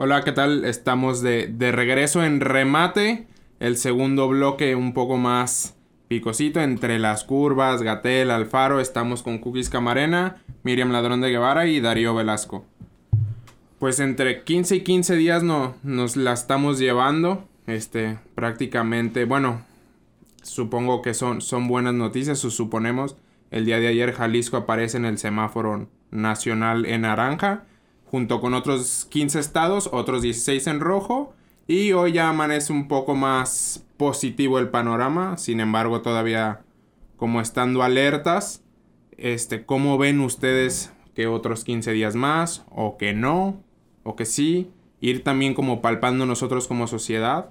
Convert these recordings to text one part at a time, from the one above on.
Hola, ¿qué tal? Estamos de, de regreso en remate. El segundo bloque un poco más picosito entre las curvas, Gatel, Alfaro. Estamos con Cookies Camarena, Miriam Ladrón de Guevara y Darío Velasco. Pues entre 15 y 15 días no, nos la estamos llevando. Este, prácticamente, bueno, supongo que son, son buenas noticias, o suponemos. El día de ayer Jalisco aparece en el semáforo nacional en naranja, junto con otros 15 estados, otros 16 en rojo. Y hoy ya amanece un poco más positivo el panorama, sin embargo todavía como estando alertas. Este, ¿cómo ven ustedes que otros 15 días más o que no o que sí? Ir también como palpando nosotros como sociedad.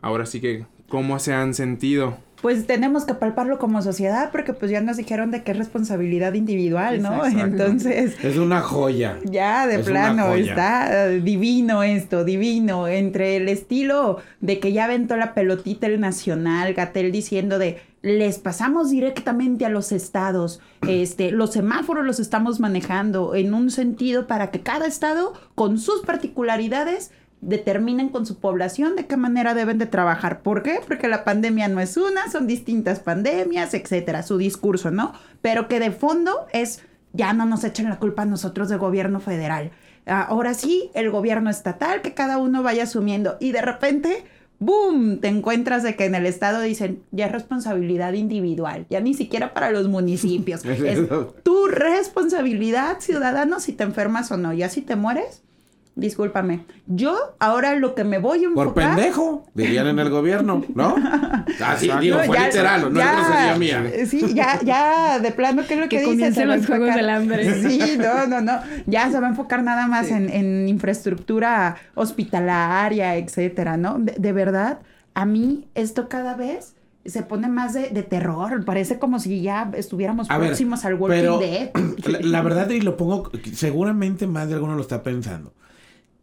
Ahora sí que, ¿cómo se han sentido? Pues tenemos que palparlo como sociedad porque pues ya nos dijeron de que es responsabilidad individual, ¿no? Entonces... Es una joya. Ya, de plano, está divino esto, divino. Entre el estilo de que ya aventó la pelotita el Nacional, Gatel diciendo de les pasamos directamente a los estados. Este, los semáforos los estamos manejando en un sentido para que cada estado, con sus particularidades, determinen con su población de qué manera deben de trabajar. ¿Por qué? Porque la pandemia no es una, son distintas pandemias, etcétera, su discurso, ¿no? Pero que de fondo es, ya no nos echen la culpa a nosotros del gobierno federal. Ahora sí, el gobierno estatal, que cada uno vaya asumiendo. Y de repente, ¡boom! Te encuentras de que en el estado dicen, ya es responsabilidad individual, ya ni siquiera para los municipios. es tu responsabilidad, ciudadano, si te enfermas o no. Ya si te mueres, discúlpame. Yo ahora lo que me voy a enfocar... Por pendejo, dirían en el gobierno, ¿no? Así, digo, fue literal, no es mía. Sí, ya, ya, de plano, ¿qué es lo que, que dicen? los Juegos del Hambre. Sí, no, no, no. Ya se va a enfocar nada más en, en, infraestructura hospitalaria, etcétera, ¿no? De, verdad, a mí esto cada vez se pone más de, de, terror. Parece como si ya estuviéramos próximos al Walking pero, Dead. La, la, verdad, y lo pongo, seguramente más de alguno lo está pensando.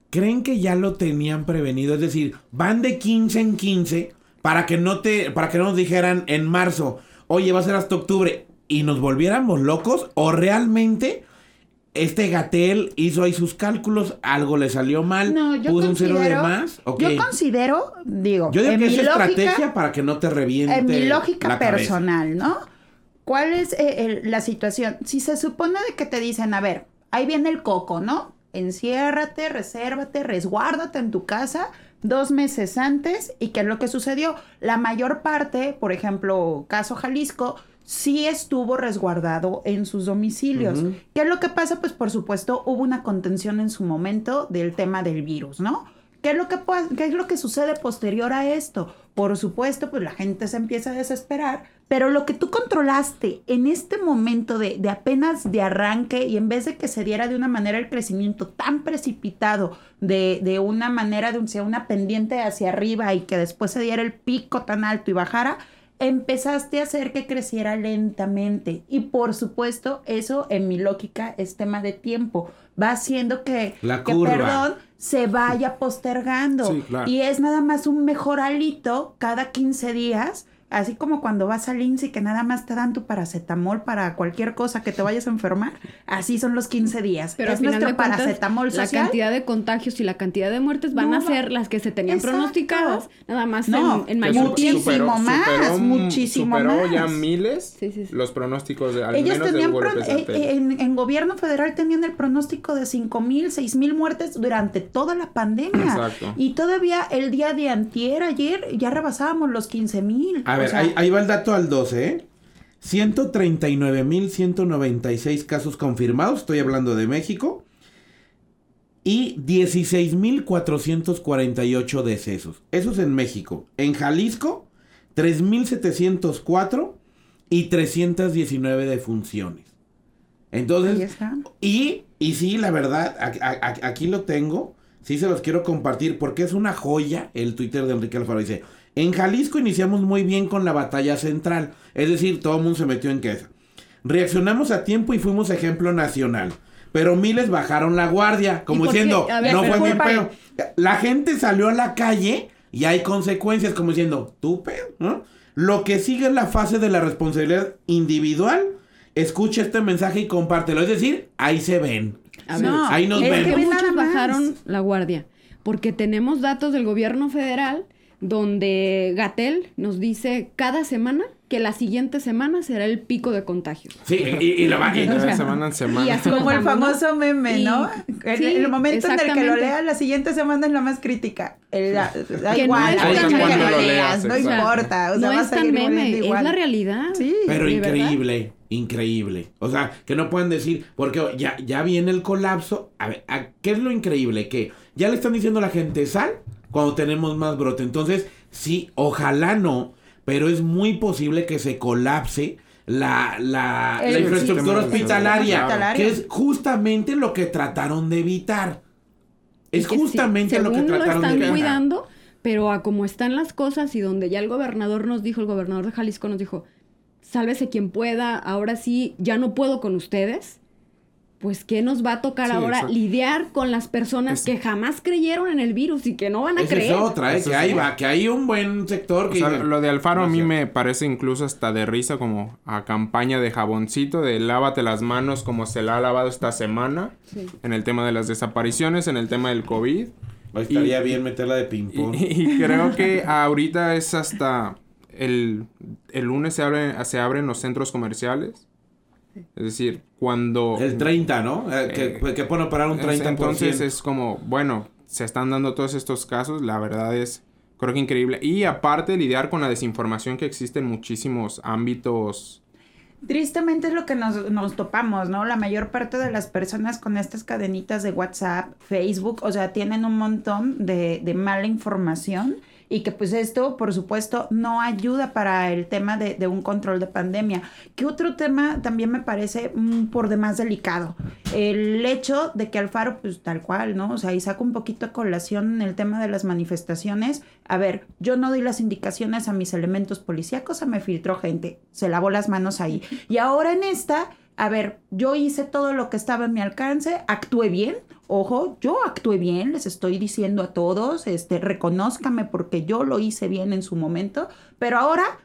¿Creen que ya lo tenían prevenido? Es decir, van de 15 en 15 para que no te para que no nos dijeran en marzo, "Oye, va a ser hasta octubre" y nos volviéramos locos o realmente este Gatel hizo ahí sus cálculos, algo le salió mal, no, yo puso un cero de más. Yo considero, digo, yo digo que es estrategia para que no te reviente. En mi lógica personal, ¿no? ¿Cuál es eh, la situación? Si se supone de que te dicen, a ver, ahí viene el coco, ¿no? Enciérrate, resérvate, resguárdate en tu casa dos meses antes y qué es lo que sucedió. La mayor parte, por ejemplo, caso Jalisco, sí estuvo resguardado en sus domicilios. ¿Qué es lo que pasa? Pues por supuesto hubo una contención en su momento del tema del virus, ¿no? ¿Qué es, lo que, ¿Qué es lo que sucede posterior a esto? Por supuesto, pues la gente se empieza a desesperar, pero lo que tú controlaste en este momento de, de, apenas de arranque y en vez de que se diera de una manera el crecimiento tan precipitado, de, de una manera de un, una pendiente hacia arriba y que después se diera el pico tan alto y bajara, empezaste a hacer que creciera lentamente. Y por supuesto, eso en mi lógica es tema de tiempo. Va haciendo que, La que perdón, se vaya postergando. Y es nada más un mejoralito cada 15 días Así como cuando vas al INSI que nada más te dan tu paracetamol para cualquier cosa que te vayas a enfermar, así son los 15 días. Pero es nuestro paracetamol social. La cantidad de contagios y la cantidad de muertes van a ser las que se tenían pronosticadas, nada más no, en, mayor Muchísimo más, muchísimo superó más. ya miles los pronósticos de al Ellos menos tenían eh, en, en, gobierno federal tenían el pronóstico de 5 mil, 6 mil muertes durante toda la pandemia. Exacto. Y todavía el día de antier, ayer, ya rebasábamos los 15 mil ver, ahí, va el dato al 12, ¿eh? 139.196 casos confirmados, estoy hablando de México, y 16.448 decesos. Eso es en México. En Jalisco, 3.704 y 319 defunciones. Entonces, y, y sí, la verdad, aquí lo tengo, sí se los quiero compartir porque es una joya el Twitter de Enrique Alfaro. Dice, en Jalisco iniciamos muy bien con la batalla central, es decir, todo el mundo se metió en queja. Reaccionamos a tiempo y fuimos ejemplo nacional. Pero miles bajaron la guardia, como diciendo, no fue mi pedo. La gente salió a la calle y hay consecuencias, como diciendo, tú pedo, ¿no? Lo que sigue es la fase de la responsabilidad individual. Escucha este mensaje y compártelo. Es decir, ahí se ven. ahí nos es que muchos bajaron la guardia porque tenemos datos del gobierno federal donde Gatel nos dice cada semana que la siguiente semana será el pico de contagios. Sí, y, lo va de semana en semana. Y así como el famoso meme, ¿no? el, el, momento en el que lo leas, la siguiente semana es la más crítica. da igual, no, que lo leas, no importa. O sea, no es tan meme, es la realidad. Sí, Pero increíble, increíble. O sea, que no puedan decir, porque ya, ya viene el colapso. A ver, ¿qué es lo increíble? Que ya le están diciendo a la gente, sal cuando tenemos más brote. Entonces, sí, ojalá no pero es muy posible que se colapse la, la, infraestructura hospitalaria, que es justamente lo que trataron de evitar. Es justamente lo que trataron de evitar. cuidando, pero a como están las cosas y donde ya el gobernador nos dijo, el gobernador de Jalisco nos dijo, sálvese quien pueda, ahora sí, ya no puedo con ustedes pues ¿qué nos va a tocar ahora? Lidiar con las personas que jamás creyeron en el virus y que no van a creer. Es otra, ¿eh? que ahí va, que hay un buen sector que... lo de Alfaro a mí me parece incluso hasta de risa como a campaña de jaboncito, de lávate las manos como se la ha lavado esta semana, en el tema de las desapariciones, en el tema del COVID. estaría bien meterla de ping-pong. Y, creo que ahorita es hasta... El, el lunes se, abre, se abren los centros comerciales es decir, cuando... El 30, ¿no? Eh, que, eh, que pueden operar un 30%. Entonces es como, bueno, se están dando todos estos casos, la verdad es, creo que increíble. Y aparte lidiar con la desinformación que existe en muchísimos ámbitos. Tristemente es lo que nos, nos, topamos, ¿no? La mayor parte de las personas con estas cadenitas de WhatsApp, Facebook, o sea, tienen un montón de, de mala información y que pues esto, por supuesto, no ayuda para el tema de, un control de pandemia. ¿Qué otro tema también me parece mm, por demás delicado? El hecho de que Alfaro, pues tal cual, ¿no? O sea, y saco un poquito a colación en el tema de las manifestaciones. A ver, yo no doy las indicaciones a mis elementos policíacos, se me filtró gente, se lavó las manos ahí. Y ahora en esta a ver, yo hice todo lo que estaba en mi alcance, actué bien, ojo, yo actué bien, les estoy diciendo a todos, este, reconózcame porque yo lo hice bien en su momento, pero ahora,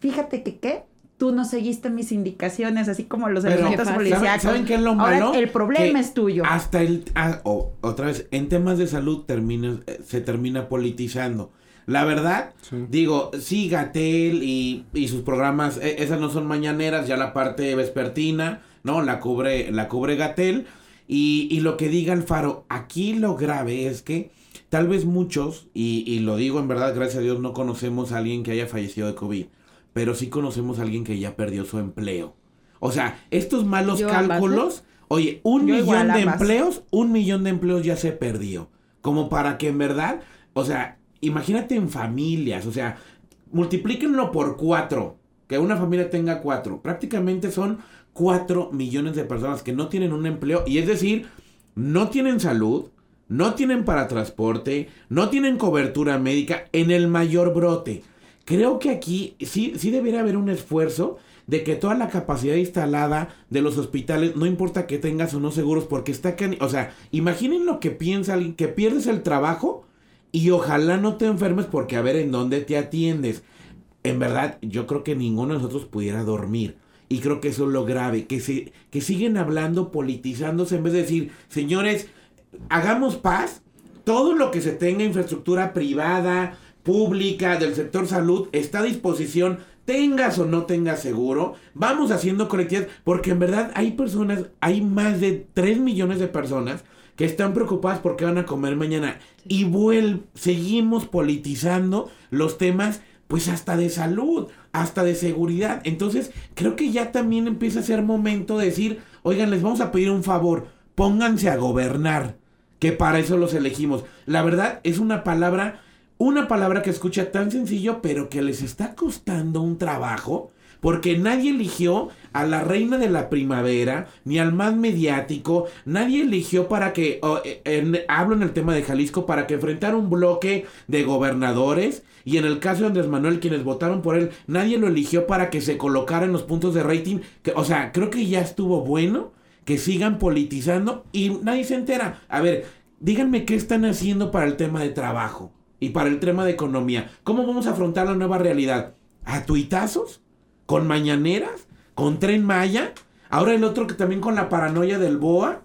fíjate que qué, tú no seguiste mis indicaciones, así como los elementos policíacos. ¿saben, qué es lo malo? Ahora el problema es tuyo. Hasta el, ah, otra vez, en temas de salud termina, eh, se termina politizando. La verdad, digo, sí, Gatel y, y, sus programas, e, esas no son mañaneras, ya la parte vespertina, ¿no? La cubre, la cubre Gatel. Y, y lo que diga Alfaro, aquí lo grave es que tal vez muchos, y, y lo digo en verdad, gracias a Dios, no conocemos a alguien que haya fallecido de COVID, pero sí conocemos a alguien que ya perdió su empleo. O sea, estos malos cálculos, oye, un millón de empleos, un millón de empleos ya se perdió. Como para que en verdad, o sea, imagínate en familias, o sea, multiplíquenlo por cuatro, que una familia tenga cuatro, prácticamente son cuatro millones de personas que no tienen un empleo y es decir, no tienen salud, no tienen para transporte, no tienen cobertura médica en el mayor brote. Creo que aquí sí, sí debería haber un esfuerzo de que toda la capacidad instalada de los hospitales, no importa que tengas o no seguros, porque está que, o sea, imaginen lo que piensa alguien, que pierdes el trabajo y ojalá no te enfermes porque a ver en dónde te atiendes. En verdad, yo creo que ninguno de nosotros pudiera dormir. Y creo que eso es lo grave, que, se, que siguen hablando, politizándose, en vez de decir, señores, hagamos paz. Todo lo que se tenga infraestructura privada, pública, del sector salud, está a disposición, tengas o no tengas seguro. Vamos haciendo colectividad, porque en verdad hay personas, hay más de 3 millones de personas que están preocupadas porque van a comer mañana. Y vuel seguimos politizando los temas, pues hasta de salud, hasta de seguridad. Entonces, creo que ya también empieza a ser momento de decir, oigan, les vamos a pedir un favor, pónganse a gobernar, que para eso los elegimos. La verdad es una palabra, una palabra que escucha tan sencillo, pero que les está costando un trabajo porque nadie eligió a la reina de la primavera, ni al más mediático, nadie eligió para que, eh, hablo en el tema de Jalisco, para que enfrentara un bloque de gobernadores, y en el caso de Andrés Manuel, quienes votaron por él, nadie lo eligió para que se colocara en los puntos de rating, o sea, creo que ya estuvo bueno que sigan politizando y nadie se entera. A ver, díganme qué están haciendo para el tema de trabajo y para el tema de economía. ¿Cómo vamos a afrontar la nueva realidad? ¿A tuitazos? Con mañaneras, con tren Maya. Ahora el otro que también con la paranoia del BOA.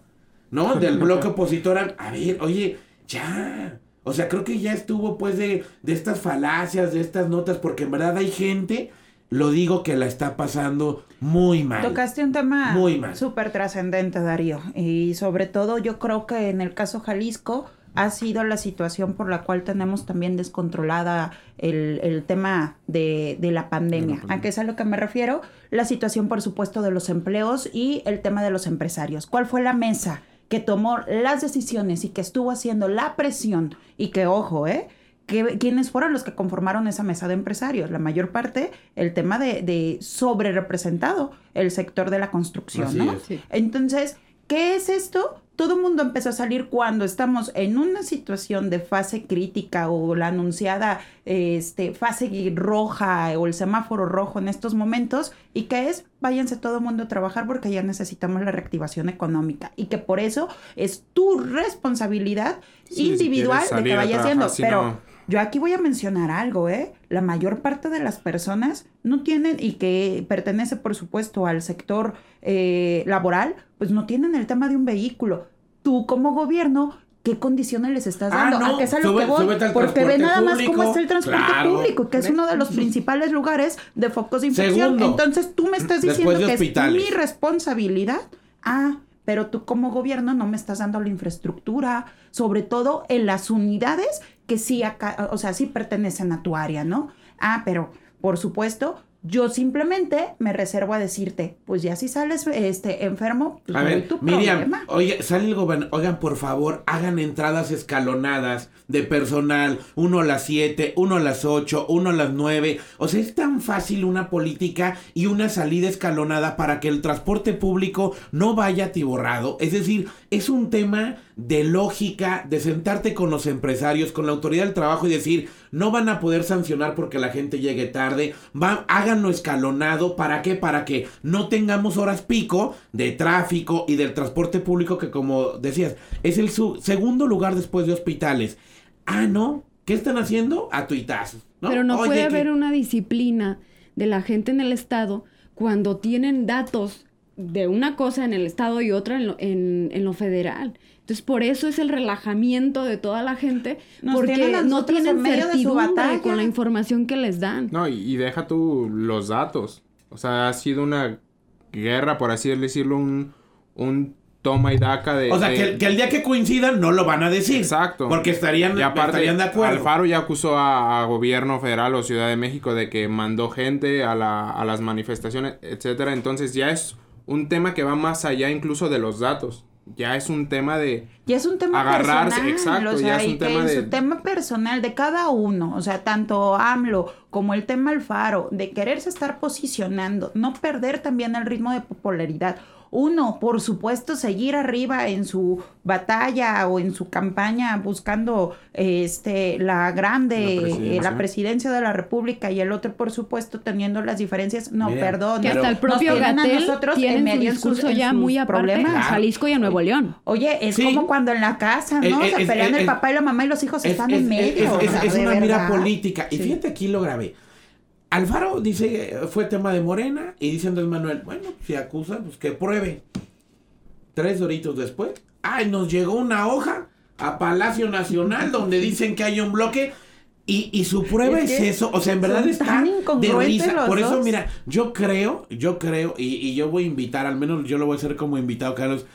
¿no? Del bloque opositor. A ver, oye, ya. O sea, creo que ya estuvo pues de, de estas falacias, de estas notas, porque en verdad hay gente, lo digo, que la está pasando muy mal. Tocaste un tema muy súper trascendente, Darío. Y sobre todo yo creo que en el caso Jalisco ha sido la situación por la cual tenemos también descontrolada el, el tema de, de, la pandemia. ¿A qué es a lo que me refiero? La situación, por supuesto, de los empleos y el tema de los empresarios. ¿Cuál fue la mesa que tomó las decisiones y que estuvo haciendo la presión? Y que, ojo, ¿eh? Que, ¿Quiénes fueron los que conformaron esa mesa de empresarios? La mayor parte, el tema de, de sobre representado, el sector de la construcción, ¿no? Entonces, ¿qué es esto? todo el mundo empezó a salir cuando estamos en una situación de fase crítica o la anunciada este, fase roja o el semáforo rojo en estos momentos y que es váyanse todo el mundo a trabajar porque ya necesitamos la reactivación económica y que por eso es tu responsabilidad individual de que vaya haciendo. Pero yo aquí voy a mencionar algo, ¿eh? La mayor parte de las personas no tienen, y que pertenece por supuesto al sector eh, laboral, pues no tienen el tema de un vehículo. Tú como gobierno qué condiciones les estás ah, dando. Ah, no, es a lo que voy. Porque ve nada más cómo está el transporte público, que es uno de los principales lugares de focos de infección. Entonces tú me estás diciendo que es mi responsabilidad. Ah, pero tú como gobierno no me estás dando la infraestructura, sobre todo en las unidades que sí acá, o sea, sí pertenecen a tu área, ¿no? Ah, pero por supuesto, yo simplemente me reservo a decirte, pues ya si sales este enfermo, pues a ver, Miriam, oye, sale el gobierno, oigan, por favor, hagan entradas escalonadas de personal, uno a las 7, uno a las 8, uno a las 9. O sea, es tan fácil una política y una salida escalonada para que el transporte público no vaya atiborrado. Es decir, es un tema de lógica, de sentarte con los empresarios, con la autoridad del trabajo y decir, no van a poder sancionar porque la gente llegue tarde, va, háganlo escalonado, ¿para qué? Para que no tengamos horas pico de tráfico y del transporte público que como decías, es el segundo lugar después de hospitales. Ah, no, ¿qué están haciendo? A tuitazos. Pero no puede haber una disciplina de la gente en el Estado cuando tienen datos de una cosa en el Estado y otra en en lo federal. Entonces, por eso es el relajamiento de toda la gente, porque no tienen certidumbre con la información que les dan. No, y, deja tú los datos. O sea, ha sido una guerra, por así decirlo, un, un toma y daca de... O sea, que, el día que coincidan no lo van a decir. Exacto. Porque estarían, aparte, estarían de acuerdo. Alfaro ya acusó a, gobierno federal o Ciudad de México de que mandó gente a, la, a las manifestaciones, etcétera. Entonces ya es un tema que va más allá incluso de los datos ya es un tema de ya es un tema agarrarse, personal, exacto, o sea, ya es un tema de su tema personal de cada uno, o sea, tanto AMLO como el tema Alfaro, de quererse estar posicionando, no perder también el ritmo de popularidad. Uno, por supuesto, seguir arriba en su batalla o en su campaña buscando este la grande la presidencia, de la República y el otro, por supuesto, teniendo las diferencias. No, perdón. Que hasta el propio Gatel tiene su discurso ya muy aparte problemas. Jalisco y a Nuevo León. Oye, es como cuando en la casa, ¿no? se pelean el papá y la mamá y los hijos están en medio. Es, una mira política. Y fíjate aquí lo grave. Alfaro dice, fue tema de Morena, y dice Andrés Manuel, bueno, si acusa, pues que pruebe. Tres horitos después, ay, nos llegó una hoja a Palacio Nacional donde dicen que hay un bloque y, y su prueba es, eso, o sea, en verdad está de risa. Por eso, mira, yo creo, yo creo, y, y, yo voy a invitar, al menos yo lo voy a hacer como invitado, Carlos,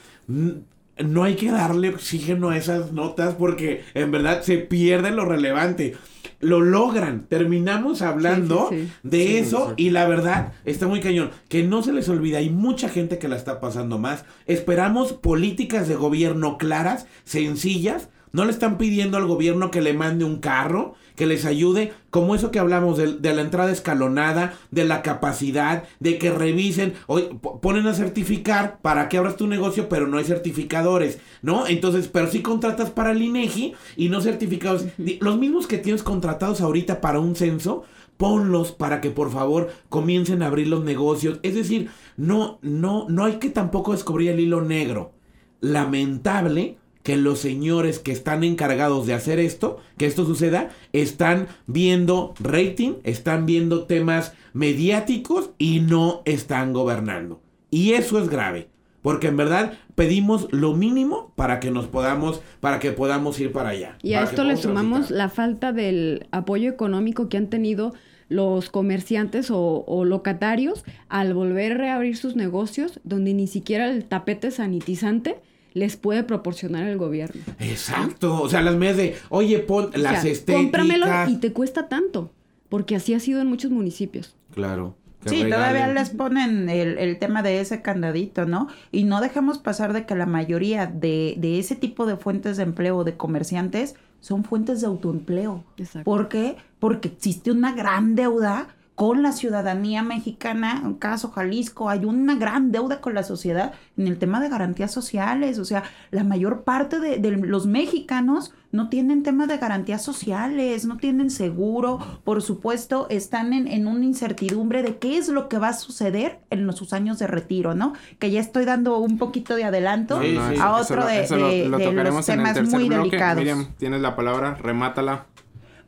no hay que darle oxígeno a esas notas porque en verdad se pierde lo relevante lo logran. Terminamos hablando de eso y la verdad está muy cañón. Que no se les olvide, hay mucha gente que la está pasando más. Esperamos políticas de gobierno claras, sencillas. No le están pidiendo al gobierno que le mande un carro, que les ayude, como eso que hablamos de, la entrada escalonada, de la capacidad, de que revisen, hoy ponen a certificar para que abras tu negocio, pero no hay certificadores, ¿no? Entonces, pero si contratas para el INEGI y no certificados, los mismos que tienes contratados ahorita para un censo, ponlos para que por favor comiencen a abrir los negocios. Es decir, no, no, no hay que tampoco descubrir el hilo negro. Lamentable que los señores que están encargados de hacer esto, que esto suceda, están viendo rating, están viendo temas mediáticos y no están gobernando. Y eso es grave. Porque en verdad pedimos lo mínimo para que nos podamos, para que podamos ir para allá. Y a esto le sumamos la falta del apoyo económico que han tenido los comerciantes o, locatarios al volver a reabrir sus negocios, donde ni siquiera el tapete sanitizante les puede proporcionar el gobierno. Exacto. O sea, las medias de, oye, pon las estéticas. Cómpramelo y te cuesta tanto. Porque así ha sido en muchos municipios. Claro. Sí, todavía les ponen el, el, tema de ese candadito, ¿no? Y no dejemos pasar de que la mayoría de, de ese tipo de fuentes de empleo de comerciantes son fuentes de autoempleo. Exacto. ¿Por qué? Porque existe una gran deuda con la ciudadanía mexicana, en caso Jalisco, hay una gran deuda con la sociedad en el tema de garantías sociales. O sea, la mayor parte de, los mexicanos no tienen tema de garantías sociales, no tienen seguro, por supuesto, están en, en, una incertidumbre de qué es lo que va a suceder en los, sus años de retiro, ¿no? Que ya estoy dando un poquito de adelanto a otro de, los temas muy delicados. Miriam, tienes la palabra, remátala.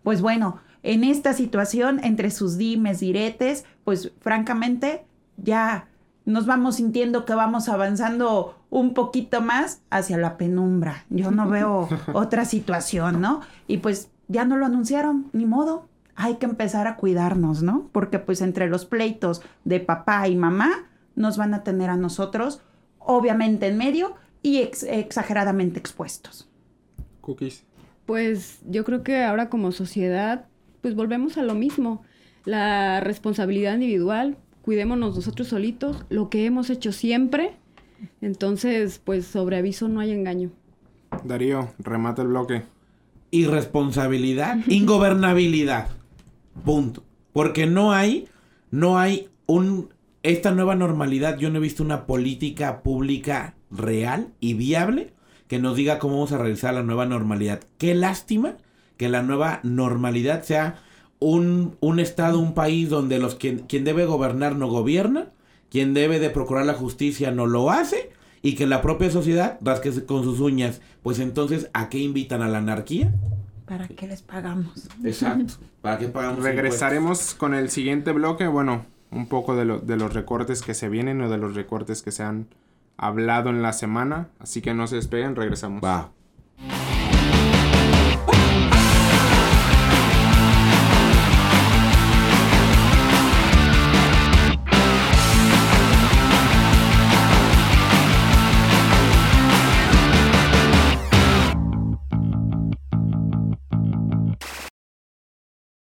Pues bueno, en esta situación, entre sus dimes, diretes, pues francamente ya nos vamos sintiendo que vamos avanzando un poquito más hacia la penumbra. Yo no veo otra situación, ¿no? Y pues ya no lo anunciaron, ni modo. Hay que empezar a cuidarnos, ¿no? Porque pues entre los pleitos de papá y mamá nos van a tener a nosotros, obviamente en medio y exageradamente expuestos. Cookies. Pues yo creo que ahora como sociedad pues volvemos a lo mismo. La responsabilidad individual, cuidémonos nosotros solitos, lo que hemos hecho siempre. Entonces, pues sobre aviso no hay engaño. Darío, remata el bloque. Irresponsabilidad, ingobernabilidad. Punto. Porque no hay, no hay un, esta nueva normalidad, yo no he visto una política pública real y viable que nos diga cómo vamos a realizar la nueva normalidad. Qué lástima que la nueva normalidad sea un, un estado, un país donde los quien, quien debe gobernar no gobierna, quien debe de procurar la justicia no lo hace y que la propia sociedad rasque con sus uñas. Pues entonces, ¿a qué invitan a la anarquía? ¿Para qué les pagamos? Exacto. ¿Para qué pagamos? Regresaremos con el siguiente bloque. Bueno, un poco de, lo, de los recortes que se vienen o de los recortes que se han hablado en la semana. Así que no se despeguen, regresamos. Va.